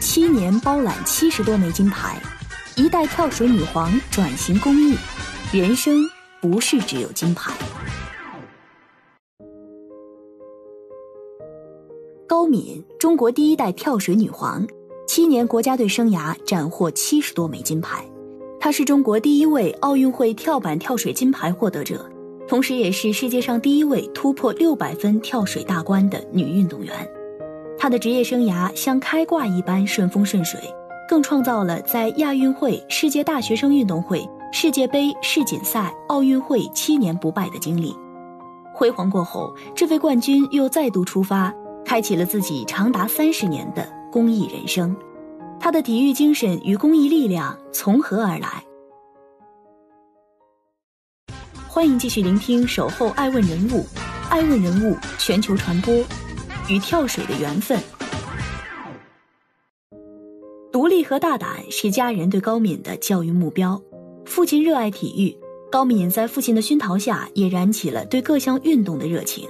七年包揽七十多枚金牌，一代跳水女皇转型公益，人生不是只有金牌。高敏，中国第一代跳水女皇，七年国家队生涯斩获七十多枚金牌。她是中国第一位奥运会跳板跳水金牌获得者，同时也是世界上第一位突破六百分跳水大关的女运动员。他的职业生涯像开挂一般顺风顺水，更创造了在亚运会、世界大学生运动会、世界杯、世锦赛、奥运会七年不败的经历。辉煌过后，这位冠军又再度出发。开启了自己长达三十年的公益人生，他的体育精神与公益力量从何而来？欢迎继续聆听《守候爱问人物》，爱问人物全球传播与跳水的缘分。独立和大胆是家人对高敏的教育目标。父亲热爱体育，高敏在父亲的熏陶下，也燃起了对各项运动的热情。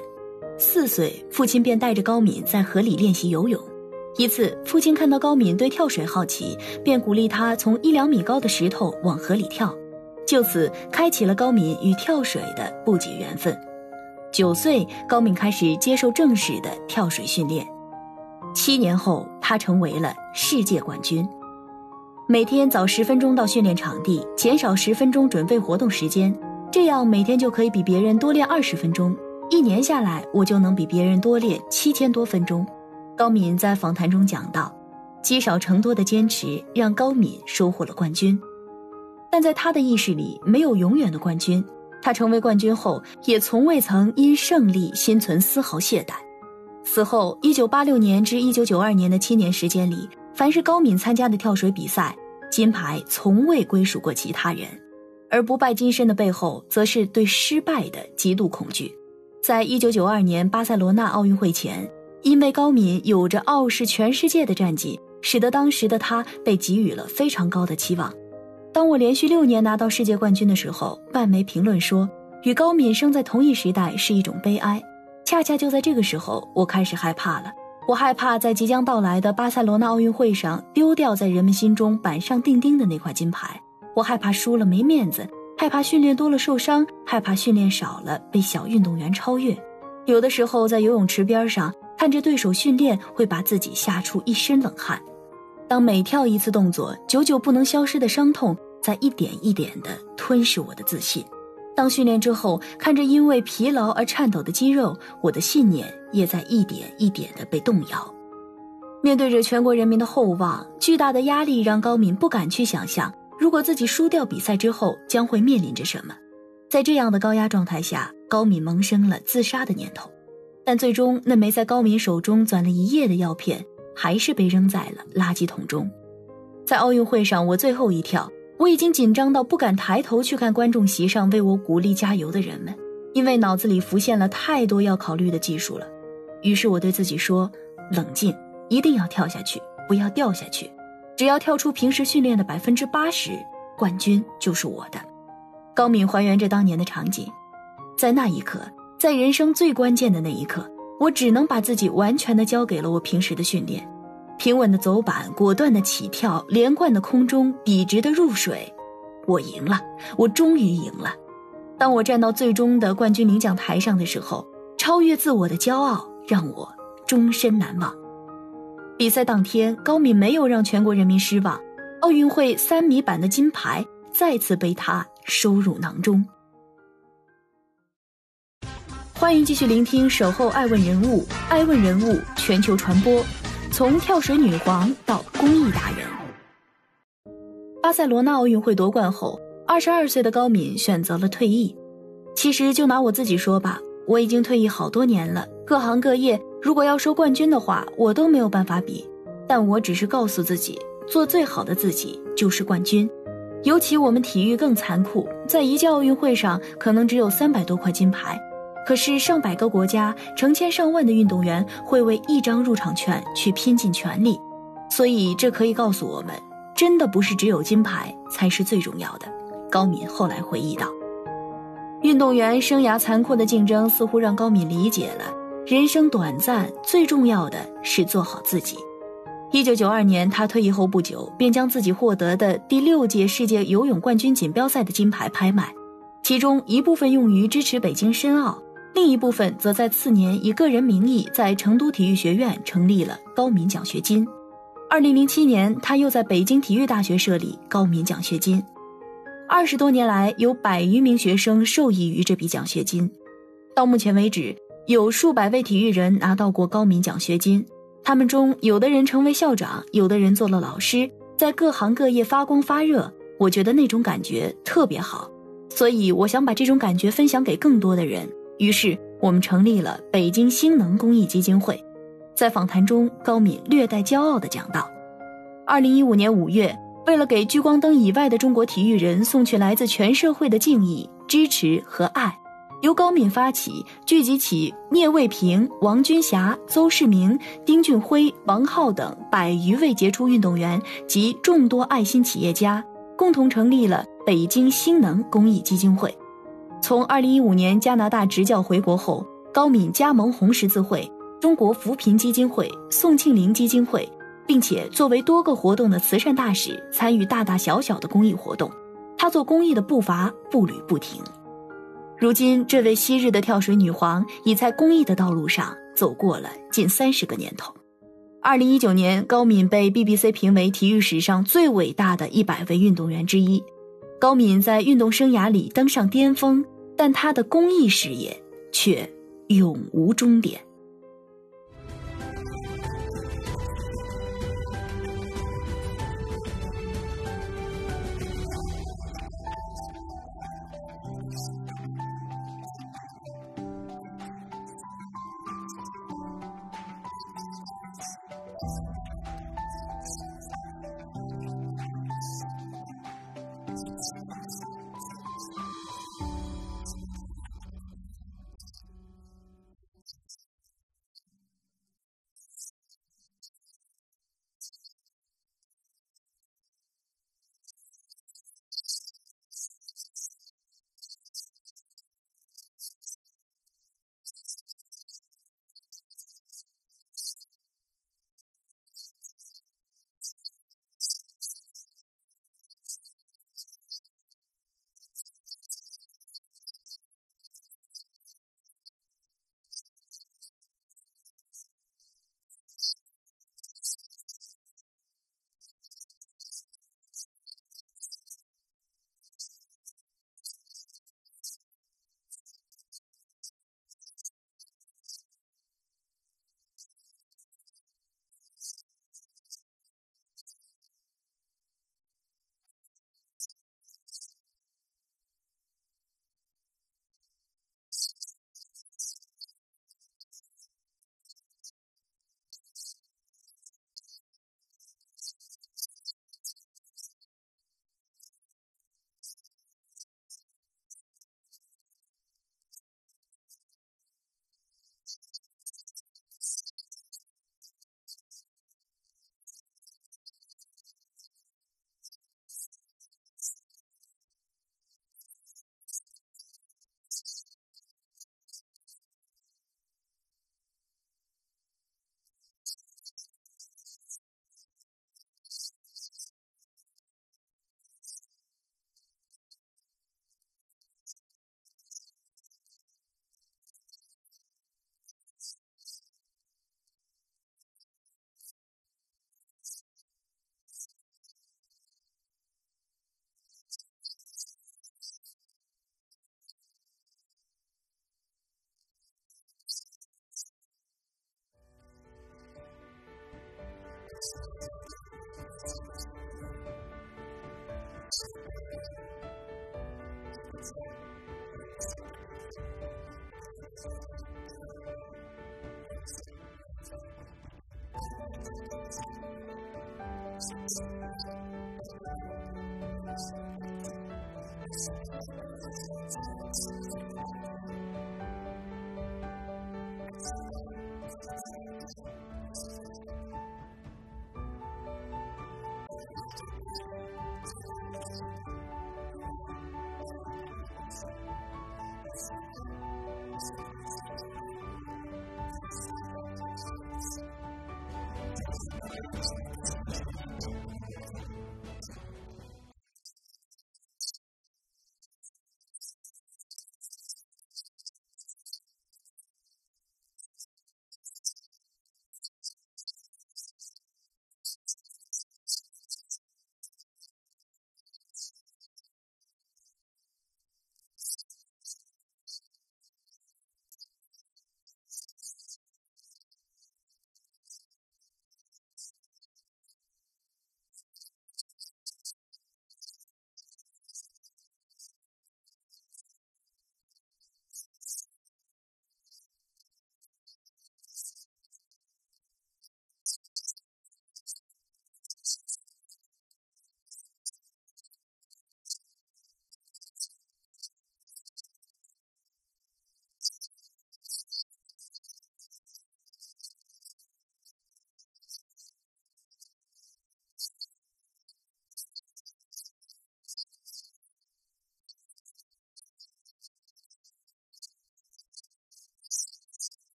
四岁，父亲便带着高敏在河里练习游泳。一次，父亲看到高敏对跳水好奇，便鼓励他从一两米高的石头往河里跳，就此开启了高敏与跳水的不解缘分。九岁，高敏开始接受正式的跳水训练。七年后，他成为了世界冠军。每天早十分钟到训练场地，减少十分钟准备活动时间，这样每天就可以比别人多练二十分钟。一年下来，我就能比别人多练七千多分钟。高敏在访谈中讲到，积少成多的坚持让高敏收获了冠军。但在他的意识里，没有永远的冠军。他成为冠军后，也从未曾因胜利心存丝毫懈怠。此后，一九八六年至一九九二年的七年时间里，凡是高敏参加的跳水比赛，金牌从未归属过其他人。而不败金身的背后，则是对失败的极度恐惧。在一九九二年巴塞罗那奥运会前，因为高敏有着傲视全世界的战绩，使得当时的他被给予了非常高的期望。当我连续六年拿到世界冠军的时候，外媒评论说，与高敏生在同一时代是一种悲哀。恰恰就在这个时候，我开始害怕了。我害怕在即将到来的巴塞罗那奥运会上丢掉在人们心中板上钉钉的那块金牌。我害怕输了没面子。害怕训练多了受伤，害怕训练少了被小运动员超越。有的时候在游泳池边上看着对手训练，会把自己吓出一身冷汗。当每跳一次动作，久久不能消失的伤痛在一点一点地吞噬我的自信。当训练之后，看着因为疲劳而颤抖的肌肉，我的信念也在一点一点地被动摇。面对着全国人民的厚望，巨大的压力让高敏不敢去想象。如果自己输掉比赛之后将会面临着什么？在这样的高压状态下，高敏萌生了自杀的念头，但最终那枚在高敏手中钻了一夜的药片，还是被扔在了垃圾桶中。在奥运会上，我最后一跳，我已经紧张到不敢抬头去看观众席上为我鼓励加油的人们，因为脑子里浮现了太多要考虑的技术了。于是我对自己说：“冷静，一定要跳下去，不要掉下去。”只要跳出平时训练的百分之八十，冠军就是我的。高敏还原着当年的场景，在那一刻，在人生最关键的那一刻，我只能把自己完全的交给了我平时的训练，平稳的走板，果断的起跳，连贯的空中，笔直的入水。我赢了，我终于赢了。当我站到最终的冠军领奖台上的时候，超越自我的骄傲让我终身难忘。比赛当天，高敏没有让全国人民失望，奥运会三米板的金牌再次被他收入囊中。欢迎继续聆听《守候爱问人物》，爱问人物全球传播，从跳水女皇到公益达人。巴塞罗那奥运会夺冠后，二十二岁的高敏选择了退役。其实就拿我自己说吧，我已经退役好多年了，各行各业如果要说冠军的话，我都没有办法比。但我只是告诉自己，做最好的自己就是冠军。尤其我们体育更残酷，在一届奥运会上可能只有三百多块金牌，可是上百个国家、成千上万的运动员会为一张入场券去拼尽全力。所以这可以告诉我们，真的不是只有金牌才是最重要的。高敏后来回忆道：“运动员生涯残酷的竞争，似乎让高敏理解了人生短暂，最重要的是做好自己。”一九九二年，他退役后不久，便将自己获得的第六届世界游泳冠军锦标赛的金牌拍卖，其中一部分用于支持北京申奥，另一部分则在次年以个人名义在成都体育学院成立了高敏奖学金。二零零七年，他又在北京体育大学设立高敏奖学金。二十多年来，有百余名学生受益于这笔奖学金。到目前为止，有数百位体育人拿到过高敏奖学金。他们中有的人成为校长，有的人做了老师，在各行各业发光发热。我觉得那种感觉特别好，所以我想把这种感觉分享给更多的人。于是我们成立了北京星能公益基金会。在访谈中，高敏略带骄傲地讲道：“二零一五年五月，为了给聚光灯以外的中国体育人送去来自全社会的敬意、支持和爱。”由高敏发起，聚集起聂卫平、王军霞、邹市明、丁俊晖、王浩等百余位杰出运动员及众多爱心企业家，共同成立了北京星能公益基金会。从2015年加拿大执教回国后，高敏加盟红十字会、中国扶贫基金会、宋庆龄基金会，并且作为多个活动的慈善大使，参与大大小小的公益活动。他做公益的步伐步履不停。如今，这位昔日的跳水女皇已在公益的道路上走过了近三十个年头。二零一九年，高敏被 BBC 评为体育史上最伟大的一百位运动员之一。高敏在运动生涯里登上巅峰，但她的公益事业却永无终点。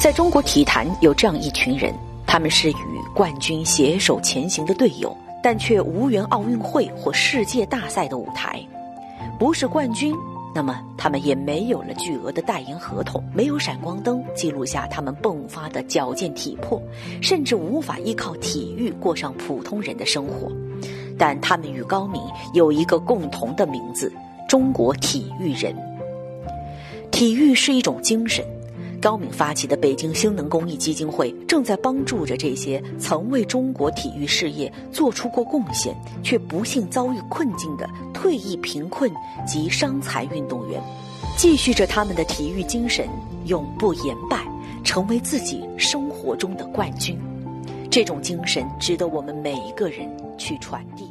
在中国体坛有这样一群人，他们是与冠军携手前行的队友，但却无缘奥运会或世界大赛的舞台。不是冠军，那么他们也没有了巨额的代言合同，没有闪光灯记录下他们迸发的矫健体魄，甚至无法依靠体育过上普通人的生活。但他们与高敏有一个共同的名字：中国体育人。体育是一种精神。高敏发起的北京星能公益基金会，正在帮助着这些曾为中国体育事业做出过贡献，却不幸遭遇困境的退役贫困及伤残运动员，继续着他们的体育精神，永不言败，成为自己生活中的冠军。这种精神值得我们每一个人去传递。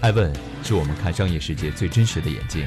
艾问是我们看商业世界最真实的眼睛。